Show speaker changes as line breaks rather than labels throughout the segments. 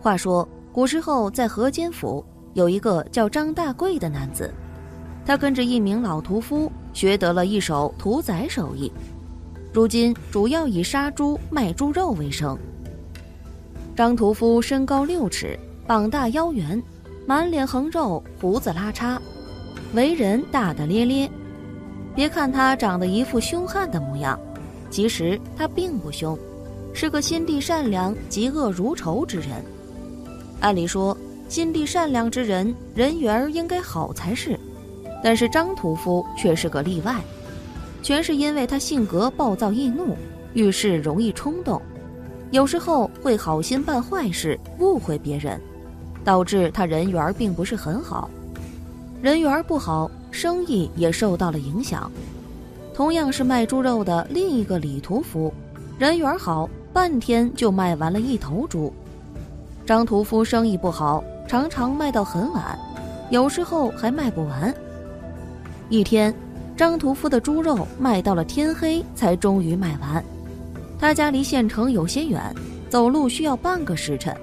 话说古时候在河间府有一个叫张大贵的男子，他跟着一名老屠夫学得了一手屠宰手艺，如今主要以杀猪卖猪肉为生。张屠夫身高六尺，膀大腰圆，满脸横肉，胡子拉碴，为人大大咧咧。别看他长得一副凶悍的模样，其实他并不凶，是个心地善良、嫉恶如仇之人。按理说，心地善良之人人缘应该好才是，但是张屠夫却是个例外，全是因为他性格暴躁易怒，遇事容易冲动，有时候会好心办坏事，误会别人，导致他人缘并不是很好。人缘不好，生意也受到了影响。同样是卖猪肉的另一个李屠夫，人缘好，半天就卖完了一头猪。张屠夫生意不好，常常卖到很晚，有时候还卖不完。一天，张屠夫的猪肉卖到了天黑才终于卖完。他家离县城有些远，走路需要半个时辰。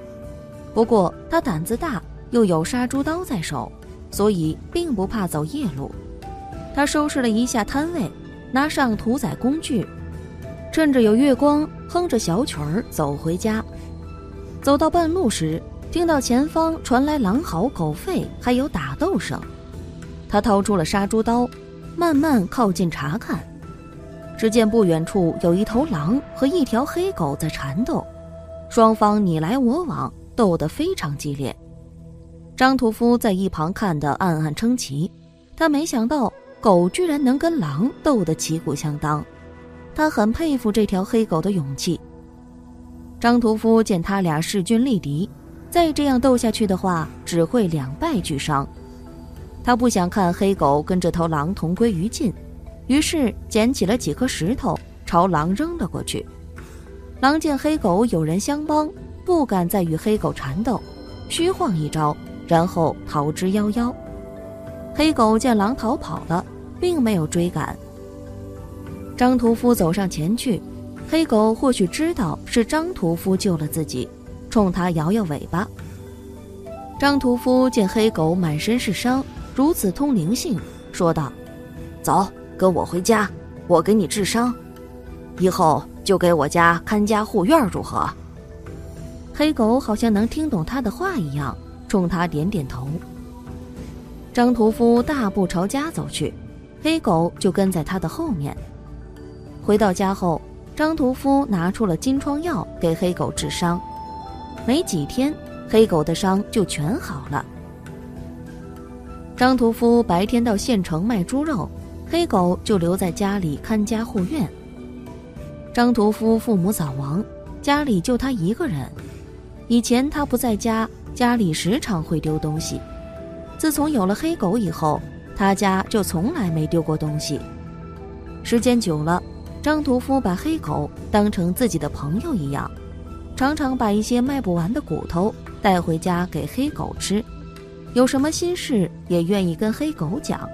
不过他胆子大，又有杀猪刀在手，所以并不怕走夜路。他收拾了一下摊位，拿上屠宰工具，趁着有月光，哼着小曲儿走回家。走到半路时，听到前方传来狼嚎、狗吠，还有打斗声。他掏出了杀猪刀，慢慢靠近查看。只见不远处有一头狼和一条黑狗在缠斗，双方你来我往，斗得非常激烈。张屠夫在一旁看得暗暗称奇，他没想到狗居然能跟狼斗得旗鼓相当，他很佩服这条黑狗的勇气。张屠夫见他俩势均力敌，再这样斗下去的话，只会两败俱伤。他不想看黑狗跟这头狼同归于尽，于是捡起了几颗石头朝狼扔了过去。狼见黑狗有人相帮，不敢再与黑狗缠斗，虚晃一招，然后逃之夭夭。黑狗见狼逃跑了，并没有追赶。张屠夫走上前去。黑狗或许知道是张屠夫救了自己，冲他摇摇尾巴。张屠夫见黑狗满身是伤，如此通灵性，说道：“走，跟我回家，我给你治伤，以后就给我家看家护院，如何？”黑狗好像能听懂他的话一样，冲他点点头。张屠夫大步朝家走去，黑狗就跟在他的后面。回到家后。张屠夫拿出了金疮药给黑狗治伤，没几天，黑狗的伤就全好了。张屠夫白天到县城卖猪肉，黑狗就留在家里看家护院。张屠夫父母早亡，家里就他一个人。以前他不在家，家里时常会丢东西。自从有了黑狗以后，他家就从来没丢过东西。时间久了。张屠夫把黑狗当成自己的朋友一样，常常把一些卖不完的骨头带回家给黑狗吃，有什么心事也愿意跟黑狗讲。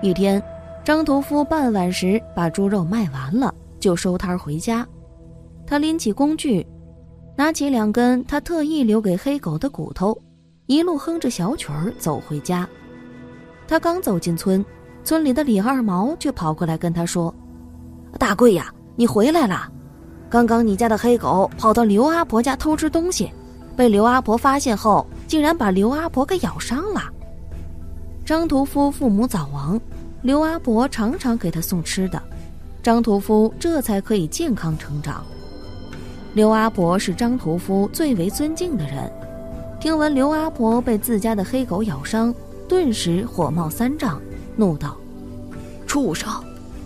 一天，张屠夫傍晚时把猪肉卖完了，就收摊回家。他拎起工具，拿起两根他特意留给黑狗的骨头，一路哼着小曲儿走回家。他刚走进村。村里的李二毛却跑过来跟他说：“大贵呀，你回来了！刚刚你家的黑狗跑到刘阿婆家偷吃东西，被刘阿婆发现后，竟然把刘阿婆给咬伤了。张屠夫父母早亡，刘阿婆常常给他送吃的，张屠夫这才可以健康成长。刘阿婆是张屠夫最为尊敬的人，听闻刘阿婆被自家的黑狗咬伤，顿时火冒三丈。”怒道：“畜生！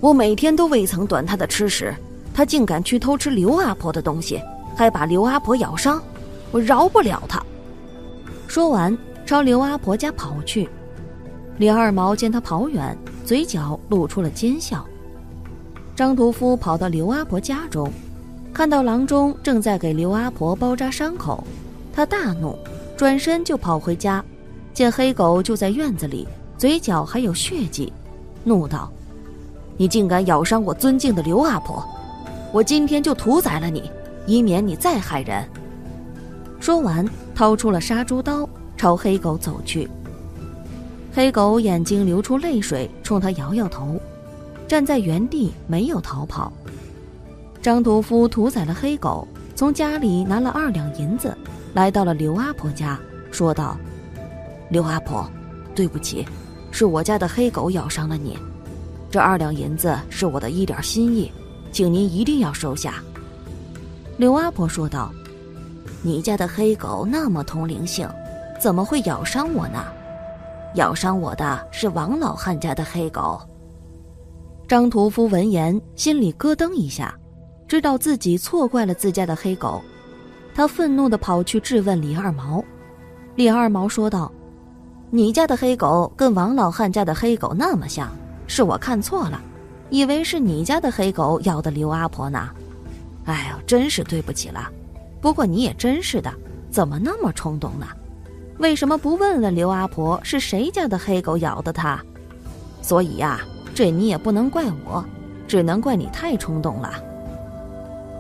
我每天都未曾短他的吃食，他竟敢去偷吃刘阿婆的东西，还把刘阿婆咬伤，我饶不了他！”说完，朝刘阿婆家跑去。李二毛见他跑远，嘴角露出了奸笑。张屠夫跑到刘阿婆家中，看到郎中正在给刘阿婆包扎伤口，他大怒，转身就跑回家，见黑狗就在院子里。嘴角还有血迹，怒道：“你竟敢咬伤我尊敬的刘阿婆，我今天就屠宰了你，以免你再害人。”说完，掏出了杀猪刀，朝黑狗走去。黑狗眼睛流出泪水，冲他摇摇头，站在原地没有逃跑。张屠夫屠宰了黑狗，从家里拿了二两银子，来到了刘阿婆家，说道：“刘阿婆，对不起，是我家的黑狗咬伤了你，这二两银子是我的一点心意，请您一定要收下。”刘阿婆说道。你家的黑狗那么通灵性，怎么会咬伤我呢？咬伤我的是王老汉家的黑狗。张屠夫闻言，心里咯噔一下，知道自己错怪了自家的黑狗，他愤怒的跑去质问李二毛。李二毛说道：“你家的黑狗跟王老汉家的黑狗那么像，是我看错了，以为是你家的黑狗咬的刘阿婆呢。哎呦，真是对不起了。”不过你也真是的，怎么那么冲动呢？为什么不问问刘阿婆是谁家的黑狗咬的她？所以呀，这你也不能怪我，只能怪你太冲动了。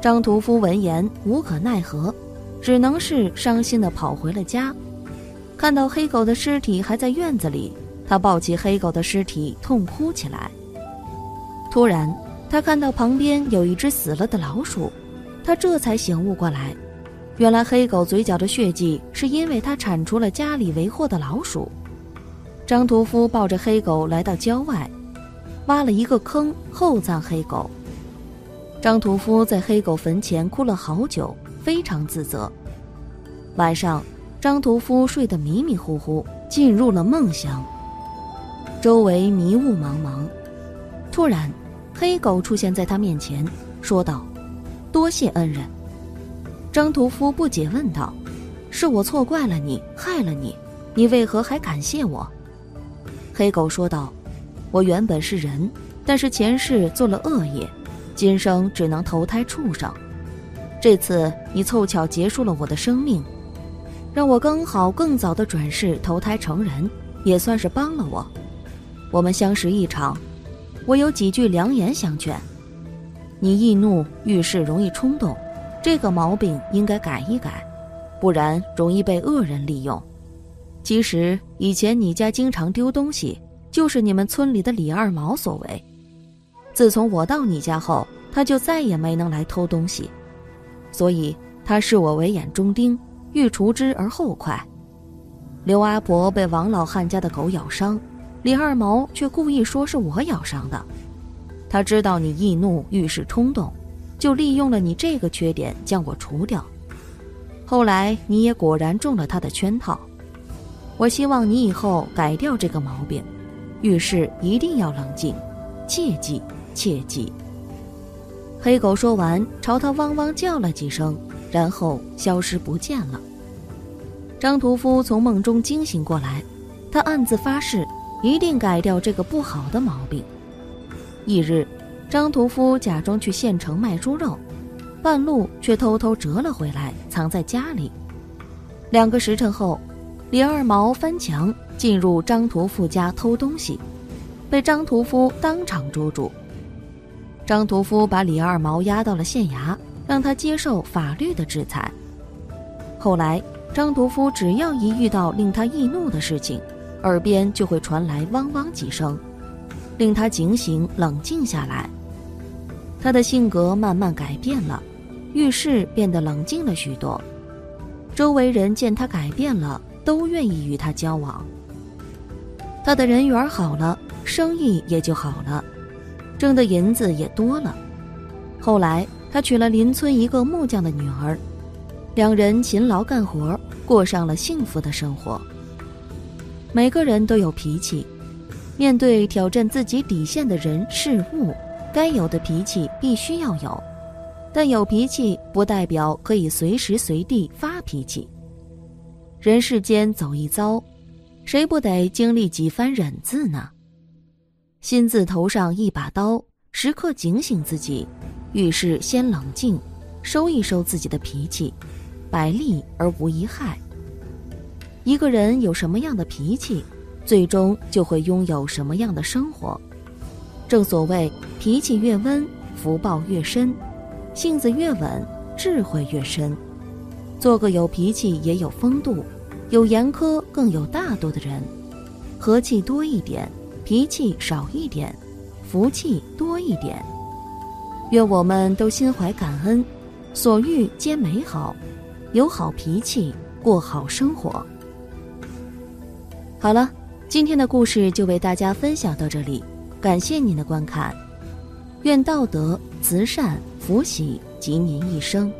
张屠夫闻言无可奈何，只能是伤心的跑回了家。看到黑狗的尸体还在院子里，他抱起黑狗的尸体痛哭起来。突然，他看到旁边有一只死了的老鼠，他这才醒悟过来。原来黑狗嘴角的血迹是因为他铲除了家里为祸的老鼠。张屠夫抱着黑狗来到郊外，挖了一个坑厚葬黑狗。张屠夫在黑狗坟前哭了好久，非常自责。晚上，张屠夫睡得迷迷糊糊，进入了梦乡。周围迷雾茫茫，突然，黑狗出现在他面前，说道：“多谢恩人。”张屠夫不解问道：“是我错怪了你，害了你，你为何还感谢我？”黑狗说道：“我原本是人，但是前世做了恶业，今生只能投胎畜生。这次你凑巧结束了我的生命，让我刚好更早的转世投胎成人，也算是帮了我。我们相识一场，我有几句良言相劝：你易怒，遇事容易冲动。”这个毛病应该改一改，不然容易被恶人利用。其实以前你家经常丢东西，就是你们村里的李二毛所为。自从我到你家后，他就再也没能来偷东西，所以他视我为眼中钉，欲除之而后快。刘阿婆被王老汉家的狗咬伤，李二毛却故意说是我咬伤的。他知道你易怒，遇事冲动。就利用了你这个缺点将我除掉，后来你也果然中了他的圈套。我希望你以后改掉这个毛病，遇事一定要冷静，切记切记。黑狗说完，朝他汪汪叫了几声，然后消失不见了。张屠夫从梦中惊醒过来，他暗自发誓，一定改掉这个不好的毛病。翌日。张屠夫假装去县城卖猪肉，半路却偷偷折了回来，藏在家里。两个时辰后，李二毛翻墙进入张屠夫家偷东西，被张屠夫当场捉住。张屠夫把李二毛押到了县衙，让他接受法律的制裁。后来，张屠夫只要一遇到令他易怒的事情，耳边就会传来汪汪几声，令他警醒冷静下来。他的性格慢慢改变了，遇事变得冷静了许多。周围人见他改变了，都愿意与他交往。他的人缘好了，生意也就好了，挣的银子也多了。后来，他娶了邻村一个木匠的女儿，两人勤劳干活，过上了幸福的生活。每个人都有脾气，面对挑战自己底线的人事物。该有的脾气必须要有，但有脾气不代表可以随时随地发脾气。人世间走一遭，谁不得经历几番忍字呢？心字头上一把刀，时刻警醒自己，遇事先冷静，收一收自己的脾气，百利而无一害。一个人有什么样的脾气，最终就会拥有什么样的生活。正所谓，脾气越温，福报越深；性子越稳，智慧越深。做个有脾气也有风度、有严苛更有大度的人，和气多一点，脾气少一点，福气多一点。愿我们都心怀感恩，所遇皆美好，有好脾气，过好生活。好了，今天的故事就为大家分享到这里，感谢您的观看。愿道德、慈善、福喜及您一生。